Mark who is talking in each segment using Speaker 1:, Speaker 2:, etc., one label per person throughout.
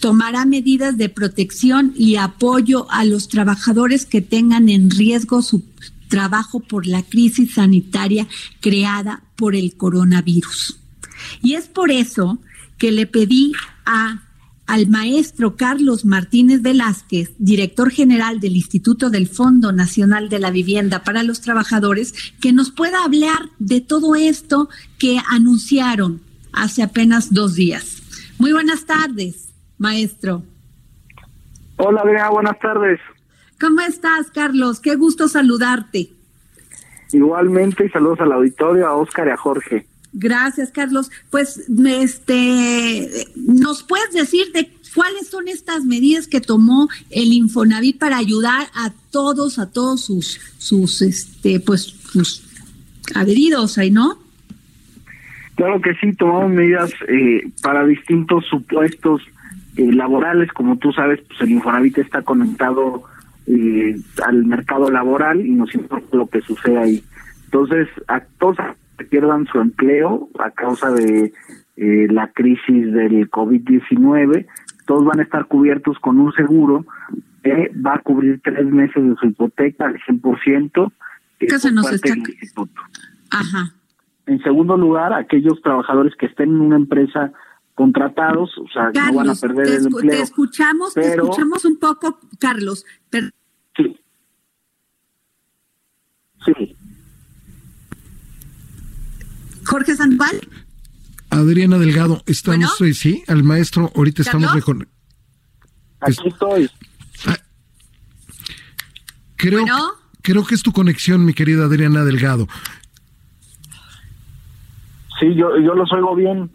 Speaker 1: tomará medidas de protección y apoyo a los trabajadores que tengan en riesgo su trabajo por la crisis sanitaria creada por el coronavirus. Y es por eso que le pedí a al maestro Carlos Martínez Velázquez, director general del Instituto del Fondo Nacional de la Vivienda para los Trabajadores, que nos pueda hablar de todo esto que anunciaron hace apenas dos días. Muy buenas tardes maestro.
Speaker 2: Hola, Adriana, buenas tardes.
Speaker 1: ¿Cómo estás, Carlos? Qué gusto saludarte.
Speaker 2: Igualmente, y saludos al auditorio, a Óscar y a Jorge.
Speaker 1: Gracias, Carlos. Pues, este, ¿nos puedes decir de cuáles son estas medidas que tomó el Infonavit para ayudar a todos, a todos sus, sus, este, pues, sus adheridos ahí, no?
Speaker 2: Claro que sí, tomamos medidas eh, para distintos supuestos eh, laborales, como tú sabes, pues el Infonavit está conectado eh, al mercado laboral y nos importa lo que sucede ahí. Entonces, a todos que pierdan su empleo a causa de eh, la crisis del COVID-19, todos van a estar cubiertos con un seguro que va a cubrir tres meses de su hipoteca al 100%.
Speaker 1: ¿Qué se nos está...
Speaker 2: Ajá. En segundo lugar, aquellos trabajadores que estén en una empresa contratados, o sea, no van a perder el empleo.
Speaker 1: Te escuchamos, te escuchamos un poco, Carlos.
Speaker 2: Sí. Sí.
Speaker 1: Jorge Sandoval.
Speaker 3: Adriana Delgado, estamos, ¿Bueno? sí, al maestro, ahorita estamos mejor.
Speaker 2: Aquí estoy. Ah,
Speaker 3: creo, creo que es tu conexión, mi querida Adriana Delgado.
Speaker 2: Sí, yo, yo los oigo bien.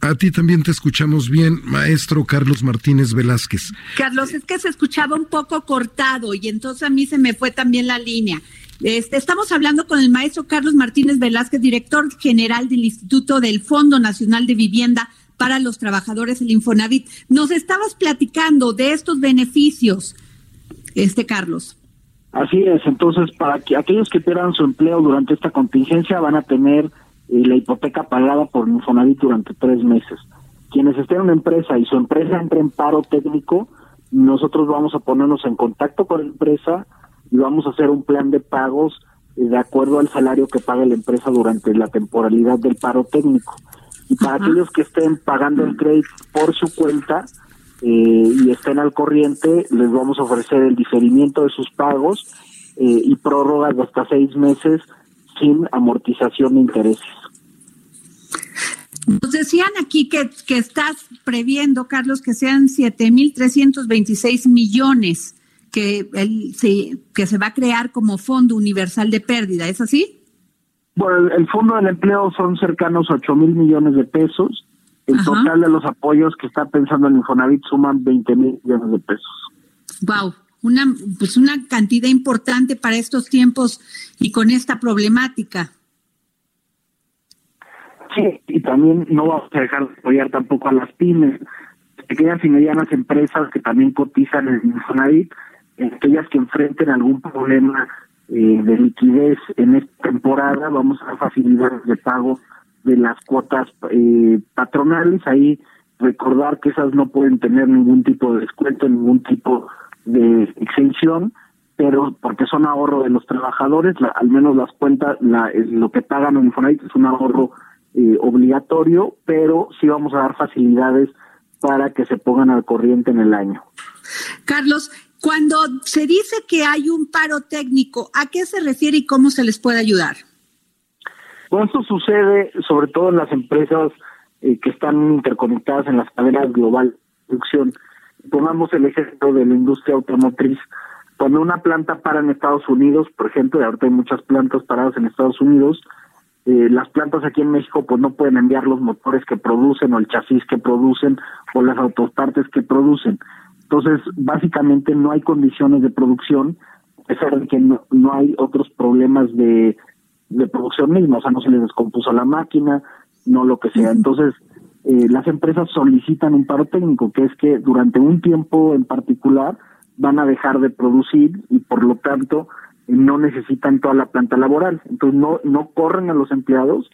Speaker 3: A ti también te escuchamos bien, maestro Carlos Martínez Velázquez.
Speaker 1: Carlos, es que se escuchaba un poco cortado y entonces a mí se me fue también la línea. Este, estamos hablando con el maestro Carlos Martínez Velázquez, director general del Instituto del Fondo Nacional de Vivienda para los Trabajadores, el Infonavit. Nos estabas platicando de estos beneficios, este Carlos.
Speaker 2: Así es, entonces para que aquellos que pierdan su empleo durante esta contingencia van a tener la hipoteca pagada por Infonavit durante tres meses. Quienes estén en una empresa y su empresa entre en paro técnico, nosotros vamos a ponernos en contacto con la empresa y vamos a hacer un plan de pagos eh, de acuerdo al salario que paga la empresa durante la temporalidad del paro técnico. Y para aquellos que estén pagando el crédito por su cuenta eh, y estén al corriente, les vamos a ofrecer el diferimiento de sus pagos eh, y prórrogas de hasta seis meses sin amortización de intereses.
Speaker 1: Nos decían aquí que, que estás previendo, Carlos, que sean 7.326 millones que, el, se, que se va a crear como Fondo Universal de Pérdida, ¿es así?
Speaker 2: Bueno, el, Fondo del Empleo son cercanos a 8 mil millones de pesos. El total de los apoyos que está pensando en Infonavit suman 20 mil millones de pesos.
Speaker 1: Wow, una, pues una cantidad importante para estos tiempos y con esta problemática.
Speaker 2: Sí, y también no vamos a dejar de apoyar tampoco a las pymes, pequeñas y medianas empresas que también cotizan en Infonavit, aquellas que enfrenten algún problema eh, de liquidez en esta temporada, vamos a dar facilidades de pago de las cuotas eh, patronales, ahí recordar que esas no pueden tener ningún tipo de descuento, ningún tipo de exención, pero porque son ahorro de los trabajadores, al menos las cuentas, la, lo que pagan en Infonavit es un ahorro eh, obligatorio, pero sí vamos a dar facilidades para que se pongan al corriente en el año.
Speaker 1: Carlos, cuando se dice que hay un paro técnico, ¿a qué se refiere y cómo se les puede ayudar?
Speaker 2: Bueno, esto sucede sobre todo en las empresas eh, que están interconectadas en las cadenas globales de producción. Pongamos el ejemplo de la industria automotriz. cuando una planta para en Estados Unidos, por ejemplo, y ahorita hay muchas plantas paradas en Estados Unidos, eh, las plantas aquí en México pues no pueden enviar los motores que producen o el chasis que producen o las autopartes que producen. Entonces, básicamente no hay condiciones de producción, a pesar de que no, hay otros problemas de, de producción misma, o sea, no se les descompuso la máquina, no lo que sea. Entonces, eh, las empresas solicitan un paro técnico, que es que durante un tiempo en particular van a dejar de producir y por lo tanto no necesitan toda la planta laboral. Entonces no, no corren a los empleados,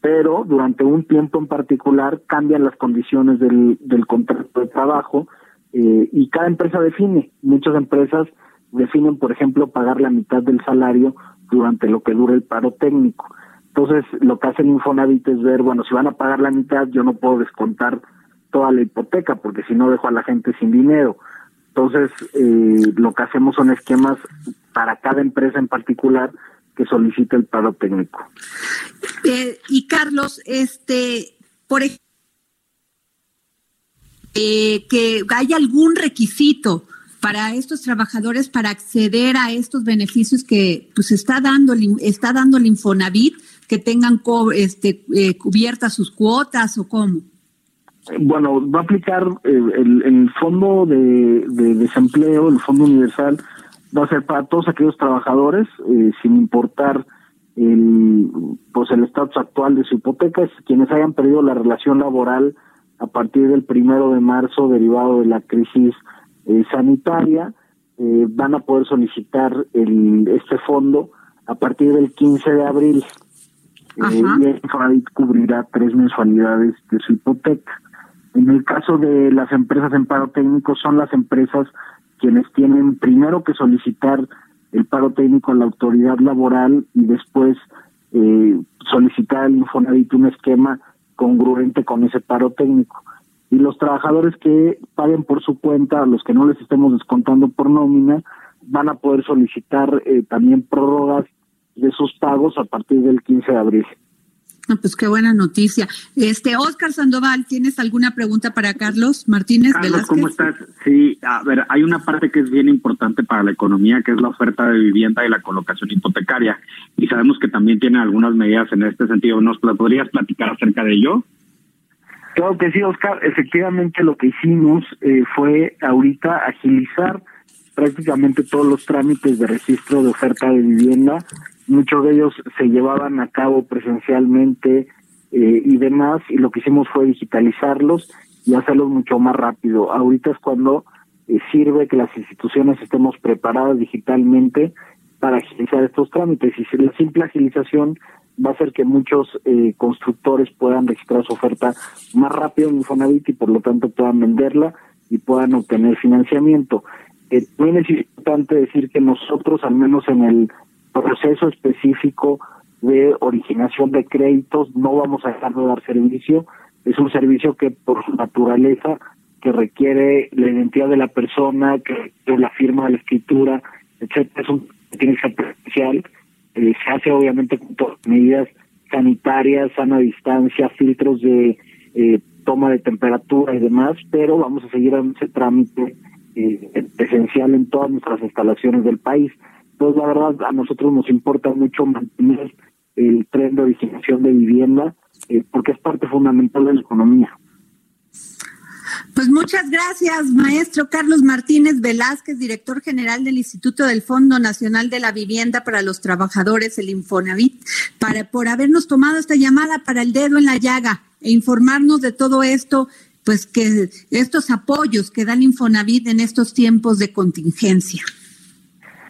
Speaker 2: pero durante un tiempo en particular cambian las condiciones del, del contrato de trabajo eh, y cada empresa define. Muchas empresas definen, por ejemplo, pagar la mitad del salario durante lo que dure el paro técnico. Entonces, lo que hace el Infonavit es ver, bueno, si van a pagar la mitad, yo no puedo descontar toda la hipoteca, porque si no dejo a la gente sin dinero. Entonces, eh, lo que hacemos son esquemas para cada empresa en particular que solicite el paro técnico.
Speaker 1: Eh, y Carlos, este, por ejemplo, eh, que hay algún requisito para estos trabajadores para acceder a estos beneficios que pues está dando está dando el Infonavit que tengan este, cubiertas sus cuotas o cómo
Speaker 2: bueno, va a aplicar eh, el, fondo de, desempleo, el fondo universal, va a ser para todos aquellos trabajadores, eh, sin importar el pues el estatus actual de su hipoteca, quienes hayan perdido la relación laboral a partir del primero de marzo derivado de la crisis eh, sanitaria, van a poder solicitar el, este fondo a partir del 15 de abril. y el Infonavit cubrirá tres mensualidades de su hipoteca. En el caso de las empresas en paro técnico, son las empresas quienes tienen primero que solicitar el paro técnico a la autoridad laboral y después eh, solicitar al Infonavit un esquema congruente con ese paro técnico. Y los trabajadores que paguen por su cuenta, a los que no les estemos descontando por nómina, van a poder solicitar eh, también prórrogas de sus pagos a partir del 15 de abril.
Speaker 1: Pues qué buena noticia. Este Oscar Sandoval, ¿tienes alguna pregunta para Carlos Martínez
Speaker 4: Carlos, ¿cómo estás? Sí, a ver, hay una parte que es bien importante para la economía, que es la oferta de vivienda y la colocación hipotecaria. Y sabemos que también tiene algunas medidas en este sentido. ¿Nos podrías platicar acerca de ello?
Speaker 2: Claro que sí, Oscar. Efectivamente, lo que hicimos eh, fue ahorita agilizar prácticamente todos los trámites de registro de oferta de vivienda muchos de ellos se llevaban a cabo presencialmente eh, y demás, y lo que hicimos fue digitalizarlos y hacerlos mucho más rápido. Ahorita es cuando eh, sirve que las instituciones estemos preparadas digitalmente para agilizar estos trámites. Y la simple agilización va a hacer que muchos eh, constructores puedan registrar su oferta más rápido en Infonavit y por lo tanto puedan venderla y puedan obtener financiamiento. también es importante decir que nosotros, al menos en el proceso específico de originación de créditos, no vamos a dejar de dar servicio. Es un servicio que por su naturaleza, que requiere la identidad de la persona, que la firma de la escritura, etcétera, es un tiene que ser eh, se hace obviamente con todas medidas sanitarias, sana distancia, filtros de eh, toma de temperatura y demás, pero vamos a seguir dando ese trámite eh, esencial en todas nuestras instalaciones del país pues la verdad a nosotros nos importa mucho mantener el tren de originación de vivienda eh, porque es parte fundamental de la economía.
Speaker 1: Pues muchas gracias, maestro Carlos Martínez Velázquez, director general del Instituto del Fondo Nacional de la Vivienda para los Trabajadores, el Infonavit, para, por habernos tomado esta llamada para el dedo en la llaga e informarnos de todo esto, pues que estos apoyos que dan Infonavit en estos tiempos de contingencia.